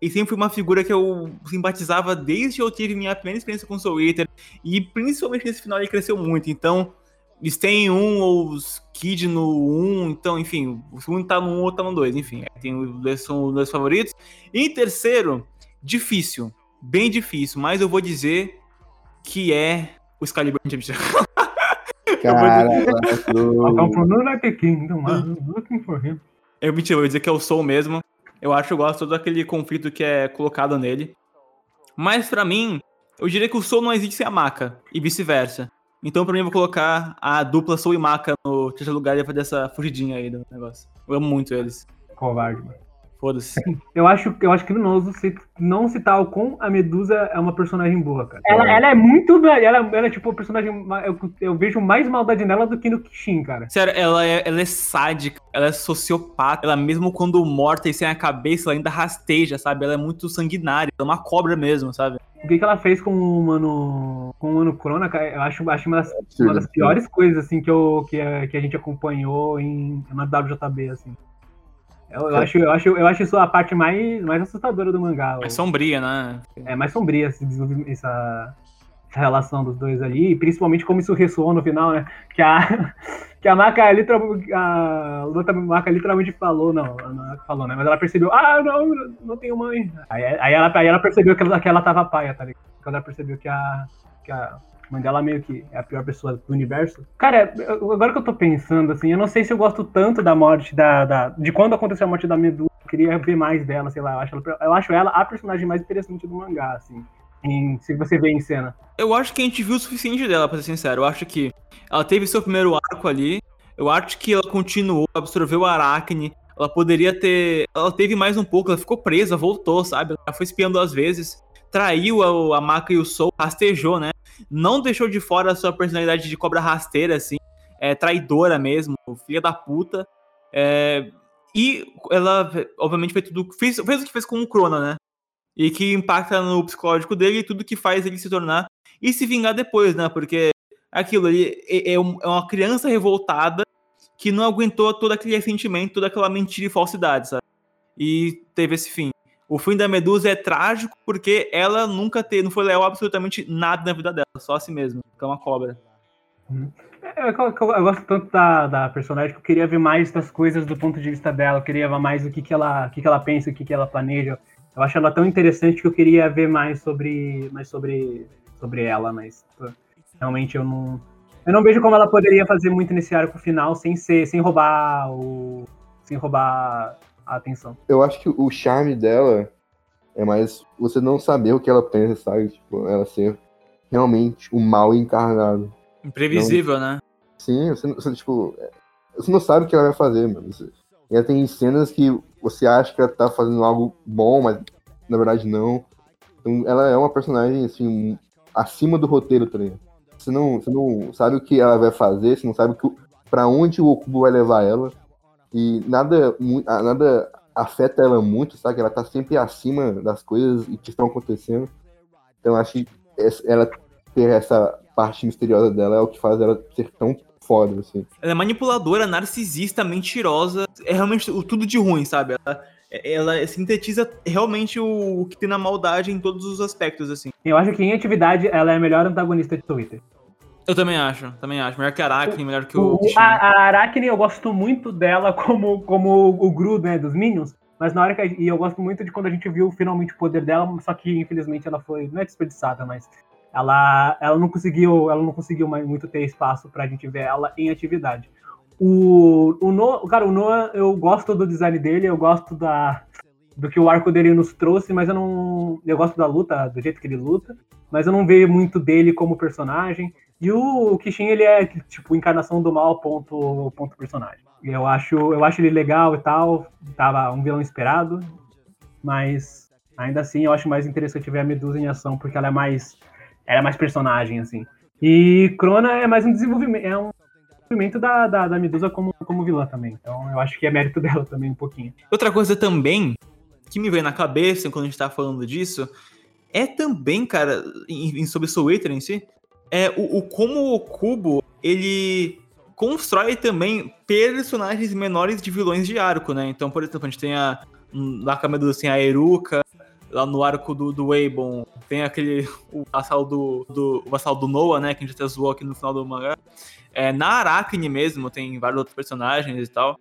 [SPEAKER 1] ele sempre foi uma figura que eu simpatizava desde que eu tive minha primeira experiência com o Soul Eater. E principalmente nesse final ele cresceu muito. Então, Sten 1 ou os Kid no 1, então, enfim, o segundo tá no 1 ou tá no 2, enfim, tem os dois, são os dois favoritos. E em terceiro, difícil, bem difícil, mas eu vou dizer que é o Excalibur.
[SPEAKER 3] Cara,
[SPEAKER 2] I come from United Kingdom, I'm looking for him.
[SPEAKER 1] Eu mentira, eu vou dizer que é o Soul mesmo. Eu acho que eu gosto todo aquele conflito que é colocado nele. Mas pra mim, eu diria que o Soul não existe sem a Maka, e vice-versa. Então pra mim eu vou colocar a dupla Soul e Maka no terceiro lugar e fazer essa fugidinha aí do negócio. Eu amo muito eles.
[SPEAKER 2] Covarde, mano.
[SPEAKER 1] Foda-se.
[SPEAKER 2] Eu acho, eu acho criminoso se não citar o com a Medusa é uma personagem boa, cara. Ela, ela é muito. Ela, ela é tipo o personagem. Eu, eu vejo mais maldade nela do que no Kishin, cara.
[SPEAKER 1] Sério, ela é, ela é sádica, ela é sociopata. Ela, mesmo quando morta e sem a cabeça, ela ainda rasteja, sabe? Ela é muito sanguinária. Ela é uma cobra mesmo, sabe?
[SPEAKER 2] O que, que ela fez com o Mano. Com o Mano Crona, cara, eu acho, acho uma, das, uma das piores coisas, assim, que, eu, que, a, que a gente acompanhou em, na WJB, assim. Eu, eu, acho, eu, acho, eu acho isso a parte mais, mais assustadora do mangá.
[SPEAKER 1] É sombria, né?
[SPEAKER 2] é mais sombria esse desenvolvimento- essa, essa relação dos dois ali, e principalmente como isso ressoou no final, né? Que a, que a Maka literalmente, a Luta Maka literalmente falou, não, não é falou, né? Mas ela percebeu, ah, não, não tenho mãe. Aí, aí, ela, aí ela percebeu que ela, que ela tava paia, tá ligado? Quando ela percebeu que a, que a dela meio que é a pior pessoa do universo. Cara, agora que eu tô pensando, assim, eu não sei se eu gosto tanto da morte da. da de quando aconteceu a morte da Medusa. Eu queria ver mais dela, sei lá. Eu acho ela, eu acho ela a personagem mais interessante do mangá, assim. em- se você vê em cena.
[SPEAKER 1] Eu acho que a gente viu o suficiente dela, pra ser sincero. Eu acho que ela teve seu primeiro arco ali. Eu acho que ela continuou, absorveu a Aracne. Ela poderia ter. Ela teve mais um pouco, ela ficou presa, voltou, sabe? Ela foi espiando duas vezes. Traiu a, a e o Soul, rastejou, né? Não deixou de fora a sua personalidade de cobra rasteira, assim. É, traidora mesmo, filha da puta. É, e ela, obviamente, fez tudo. Fez, fez o que fez com o Crona, né? E que impacta no psicológico dele e tudo que faz ele se tornar e se vingar depois, né? Porque aquilo ali é, é é uma criança revoltada que não aguentou todo aquele ressentimento, toda aquela mentira e falsidade, sabe? E teve esse fim. O fim da Medusa é trágico porque ela nunca teve, não foi leal absolutamente nada na vida dela, só a si mesma, que é uma cobra.
[SPEAKER 2] É, Eu, eu- eu gosto tanto da, da personagem que eu queria ver mais das coisas do ponto de vista dela. Eu queria ver mais o que, que, ela, o que, que ela pensa, o que, que ela planeja. Eu acho ela tão interessante que eu queria ver mais sobre, mais sobre, sobre ela, mas realmente eu não. Eu não vejo como ela poderia fazer muito nesse arco final sem ser, sem roubar o. sem roubar a atenção.
[SPEAKER 3] Eu acho que o charme dela é mais você não saber o que ela pensa, sabe? Tipo, ela ser realmente o mal encarnado.
[SPEAKER 1] Imprevisível, né?
[SPEAKER 3] Sim, você, você, tipo, você não sabe o que ela vai fazer, mano. Você, ela tem cenas que você acha que ela tá fazendo algo bom, mas na verdade não. Então, ela é uma personagem, assim, acima do roteiro, tá ligado? Você não, você não sabe o que ela vai fazer, você não sabe que, pra onde o Okubo vai levar ela. E nada, nada afeta ela muito, sabe? Ela tá sempre acima das coisas e que estão acontecendo. Então, eu acho que ela ter essa parte misteriosa dela é o que faz ela ser tão foda, assim.
[SPEAKER 1] Ela é manipuladora, narcisista, mentirosa. É realmente tudo de ruim, sabe? Ela, ela sintetiza realmente o, o que tem na maldade em todos os aspectos, assim.
[SPEAKER 2] Eu acho que em atividade ela é a melhor antagonista de Twitter.
[SPEAKER 1] Eu também acho, também acho. Melhor que a Aracne, melhor que o
[SPEAKER 2] O- a, a Aracne eu gosto muito dela como, como o Gru, né, dos Minions. Mas na hora que. a- E eu gosto muito de quando a gente viu finalmente o poder dela, só que infelizmente ela foi. Não é desperdiçada, mas. Ela, ela não conseguiu. Ela não conseguiu mais muito ter espaço pra gente ver ela em atividade. O, o Noah, cara, o Noah, eu gosto do design dele, eu gosto da, do que o arco dele nos trouxe, mas eu não. Eu gosto da luta, do jeito que ele luta, mas eu não vejo muito dele como personagem. E o Kishin, ele é tipo encarnação do mal, ponto, ponto personagem. Eu acho, eu acho ele legal e tal, tava um vilão esperado, mas ainda assim eu acho mais interessante ver a Medusa em ação, porque ela é mais, ela é mais personagem, assim. E Crona é mais um desenvolvimento, é um desenvolvimento da, da, da Medusa como, como vilã também. Então eu acho que é mérito dela também um pouquinho.
[SPEAKER 1] Outra coisa também que me veio na cabeça quando a gente tá falando disso é também, cara, em, em- sobre Soul Eater em si, é o, o como o Kubo ele constrói também personagens menores de vilões de arco, né? Então, por exemplo, a gente tem a na Kamedusa tem a Eruka, lá no arco do, do Weibon, tem aquele o vassal do, do o vassal do Noah, né, que a gente até zoou aqui no final do mangá. É, na Aracne mesmo, tem vários outros personagens e tal,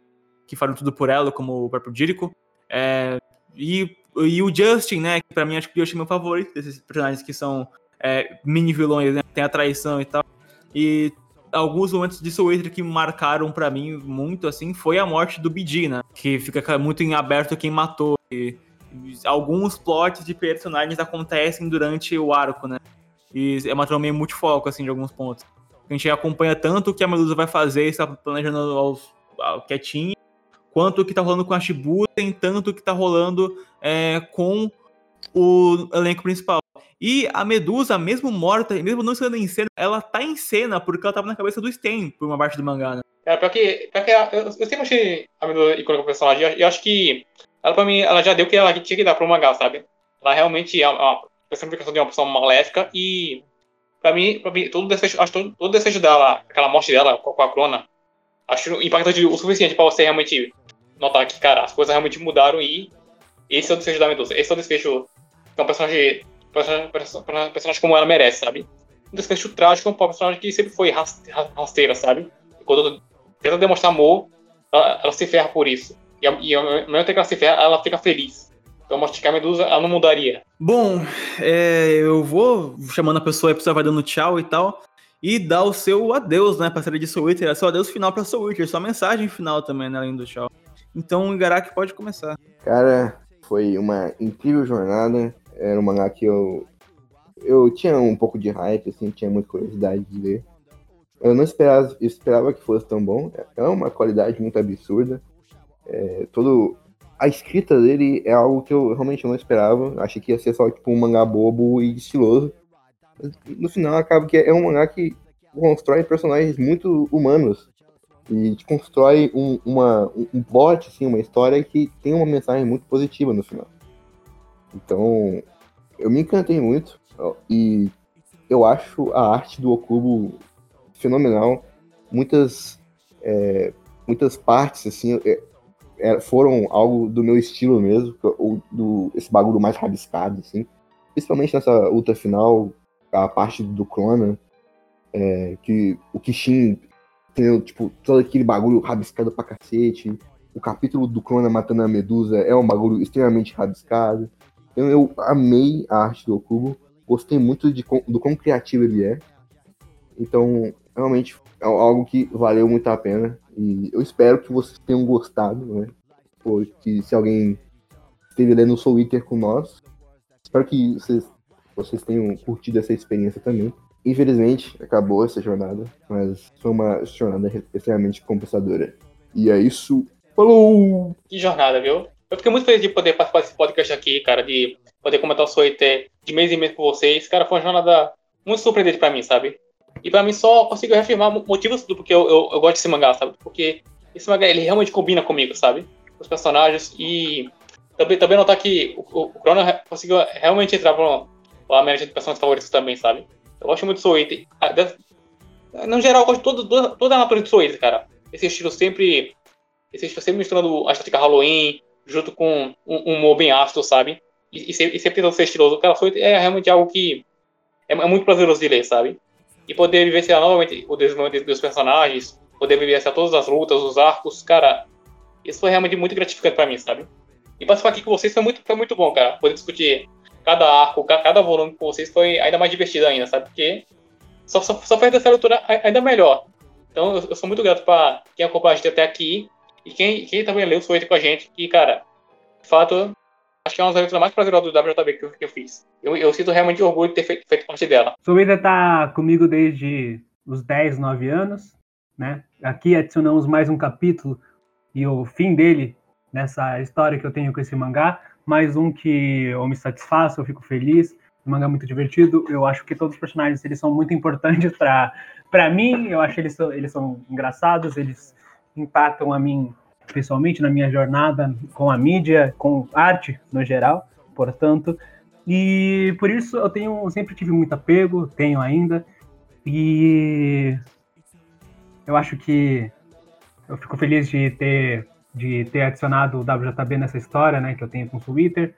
[SPEAKER 1] que falam tudo por ela, como o próprio Jericho. É, e, e o Justin, né, que pra mim acho que o Justin é meu favorito desses personagens que são é, mini vilões, né, tem a traição e tal. E alguns momentos de Soul Eater que marcaram para mim muito, assim, foi a morte do BD, né, que fica muito em aberto quem matou. E, alguns plots de personagens acontecem durante o arco, né? E é uma trama meio multifoco, assim, de alguns pontos. A gente acompanha tanto o que a Medusa vai fazer, está planejando aos, ao, quietinho, quanto o que tá rolando com a Shibuya, tanto o que tá rolando é, com o elenco principal. E a Medusa, mesmo morta, mesmo não estando em cena, ela tá em cena porque ela tava na cabeça do Sten por uma parte do mangá, né?
[SPEAKER 4] É, pior que, pior que eu, eu sempre achei a Medusa icônica personagem. Eu, eu acho que ela, pra mim, ela já deu o que ela tinha que dar pro mangá, sabe? Ela realmente é uma personificação de uma pessoa maléfica e, pra mim, pra mim todo, desejo, acho todo, todo desejo dela, aquela morte dela com a Crona, acho impactante o suficiente pra você realmente notar que, cara, as coisas realmente mudaram e esse é o desfecho da Medusa. Esse é o desfecho é um personagem, personagem, personagem como ela merece, sabe? Um desfecho trágico, um personagem que sempre foi rasteira, sabe? E quando tenta demonstrar amor, ela, ela se ferra por isso. E, e ao mesmo tempo que ela se ferra, ela fica feliz. Então, masticar a medusa, ela não mudaria.
[SPEAKER 1] Bom, é, eu vou chamando a pessoa, a pessoa vai dando tchau e tal. E dar o seu adeus, né, pra série de Soul Eater. É seu adeus final pra Soul Eater, sua mensagem final também, né, além do tchau. Então, o Igarak pode começar.
[SPEAKER 3] Cara, foi uma incrível jornada. Era um mangá que eu. Eu tinha um pouco de hype, assim, tinha muita curiosidade de ler. Eu não esperava, eu esperava que fosse tão bom. É uma qualidade muito absurda. É, todo a escrita dele é algo que eu realmente não esperava. Achei que ia ser só tipo um mangá bobo e estiloso. no final acaba que é um mangá que constrói personagens muito humanos e constrói um, uma, um plot, assim, uma história que tem uma mensagem muito positiva no final. Então, eu me encantei muito e eu acho a arte do Okubo fenomenal. Muitas, é, muitas partes, assim, é, é, foram algo do meu estilo mesmo, ou do, esse bagulho mais rabiscado, assim. Principalmente nessa luta final, a parte do Clona, é, que o Kishin tem, tipo, todo aquele bagulho rabiscado pra cacete. O capítulo do Clona matando a Medusa é um bagulho extremamente rabiscado. Então eu amei a arte do Okubo, gostei muito de, do quão criativo ele é. Então, realmente é algo que valeu muito a pena. E eu espero que vocês tenham gostado, né? Porque se alguém esteve lendo o Soul Eater com nós, espero que vocês, vocês tenham curtido essa experiência também. Infelizmente, acabou essa jornada, mas foi uma jornada extremamente compensadora. E é isso. Falou!
[SPEAKER 4] Que jornada, viu? Eu fiquei muito feliz de poder participar desse podcast aqui, cara, de poder comentar o Eater de mês em mês com vocês. Cara, foi uma jornada muito surpreendente pra mim, sabe? E pra mim só consigo reafirmar motivos do porque eu, eu, eu gosto desse mangá, sabe? Porque esse mangá, ele realmente combina comigo, sabe? Os personagens e também, também notar que o, o Chrono conseguiu realmente entrar pra uma média de personagens favoritos também, sabe? Eu gosto muito do Soul Eater. No geral, eu gosto de todo, toda a natureza do Eater, cara. Esse estilo sempre... Esse estilo sempre misturando a estética Halloween junto com um humor bem ácido, sabe? E, e, sempre, tentando ser estiloso. Cara, Eater é realmente algo que é, é muito prazeroso de ler, sabe? e poder vivenciar novamente o desenvolvimento dos personagens, poder vivenciar todas as lutas, os arcos, cara, isso foi realmente muito gratificante para mim, sabe? E participar aqui com vocês foi muito, foi muito bom, cara. Poder discutir cada arco, cada volume com vocês foi ainda mais divertido ainda, sabe? Porque só, só, só fez essa leitura ainda melhor. Então eu, eu sou muito grato para quem acompanha a gente até aqui e quem, quem também leu Soito com a gente, que, cara, de fato, acho que é uma das leituras mais prazerosas do WJB que eu, que eu fiz. Eu, eu, sinto realmente orgulho de ter feito, feito parte dela.
[SPEAKER 2] Soita está comigo desde os 10, 9 anos, né? Aqui adicionamos mais um capítulo e o fim dele nessa história que eu tenho com esse mangá, mais um que eu me satisfaço, eu fico feliz. O mangá é muito divertido. Eu acho que todos os personagens eles são muito importantes para para mim. Eu acho que eles eles são engraçados, eles impactam a mim pessoalmente na minha jornada com a mídia, com arte no geral, portanto. E por isso eu tenho sempre tive muito apego, tenho ainda. E eu acho que eu fico feliz de ter de ter adicionado o WJB nessa história, né, que eu tenho com o Twitter.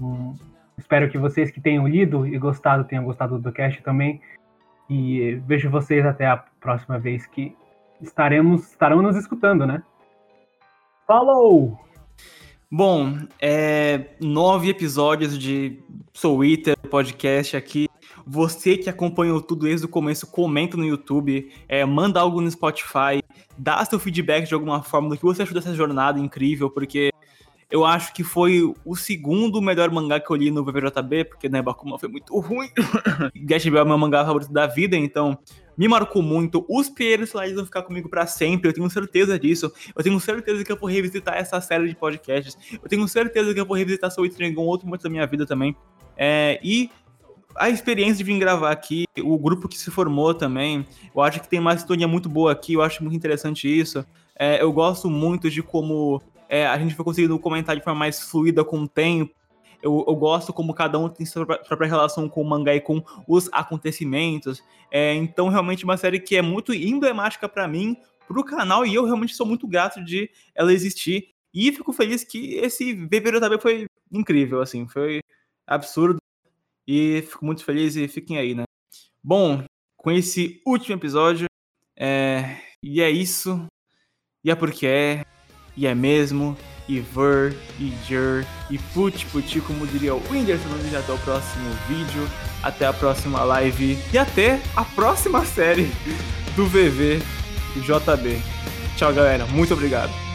[SPEAKER 2] Hum, espero que vocês que tenham lido e gostado tenham gostado do cast também. E vejo vocês até a próxima vez que estaremos, estarão nos escutando, né? Falou!
[SPEAKER 1] Bom, é, nove episódios de Soul Eater podcast aqui. Você que acompanhou tudo desde o começo, comenta no YouTube, é, manda algo no Spotify, dá seu feedback de alguma forma do que você achou dessa jornada incrível, porque eu acho que foi o segundo melhor mangá que eu li no VVJB, porque né, Bakuma foi muito ruim. Gash é meu mangá favorito da vida, então me marcou muito. Os primeiros slides vão ficar comigo para sempre, eu tenho certeza disso. Eu tenho certeza que eu vou revisitar essa série de podcasts. Eu tenho certeza que eu vou revisitar Soul Eater em algum outro momento da minha vida também. É, e a experiência de vir gravar aqui, o grupo que se formou também, eu acho que tem uma sintonia muito boa aqui, eu acho muito interessante isso. É, eu gosto muito de como é, a gente foi conseguindo comentar de forma mais fluida com o tempo. Eu, eu, gosto como cada um tem sua própria relação com o mangá e com os acontecimentos. É, então, realmente, uma série que é muito emblemática para mim, pro canal, e eu realmente sou muito grato de ela existir. E fico feliz que esse VVR também foi incrível, assim, foi absurdo. E fico muito feliz e fiquem aí, né? Bom, com esse último episódio, é... e é isso. E é porque é, e é mesmo e ver, e jer, e put puti, como diria o Whindersson Nunes. Até o próximo vídeo, até a próxima live e até a próxima série do VV JB. Tchau, galera. Muito obrigado.